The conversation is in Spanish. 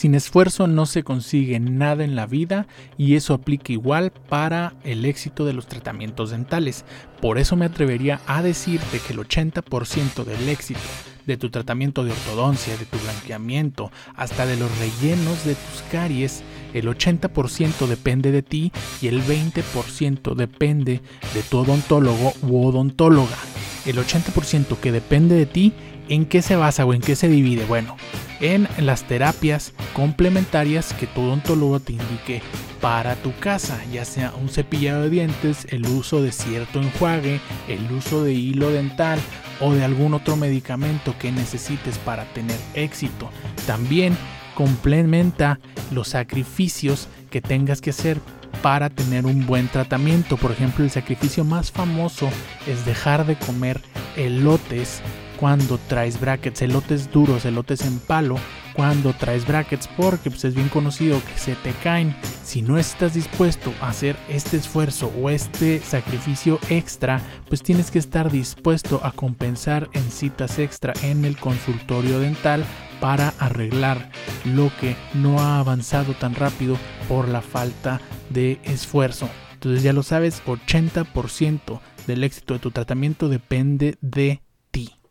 Sin esfuerzo no se consigue nada en la vida y eso aplica igual para el éxito de los tratamientos dentales. Por eso me atrevería a decirte que el 80% del éxito de tu tratamiento de ortodoncia, de tu blanqueamiento, hasta de los rellenos de tus caries, el 80% depende de ti y el 20% depende de tu odontólogo u odontóloga. El 80% que depende de ti, ¿en qué se basa o en qué se divide? Bueno, en las terapias complementarias que tu odontólogo te indique para tu casa, ya sea un cepillado de dientes, el uso de cierto enjuague, el uso de hilo dental o de algún otro medicamento que necesites para tener éxito. También complementa los sacrificios que tengas que hacer para tener un buen tratamiento. Por ejemplo, el sacrificio más famoso es dejar de comer elotes cuando traes brackets, elotes duros, elotes en palo, cuando traes brackets, porque pues, es bien conocido que se te caen. Si no estás dispuesto a hacer este esfuerzo o este sacrificio extra, pues tienes que estar dispuesto a compensar en citas extra en el consultorio dental para arreglar lo que no ha avanzado tan rápido por la falta de esfuerzo. Entonces ya lo sabes, 80% del éxito de tu tratamiento depende de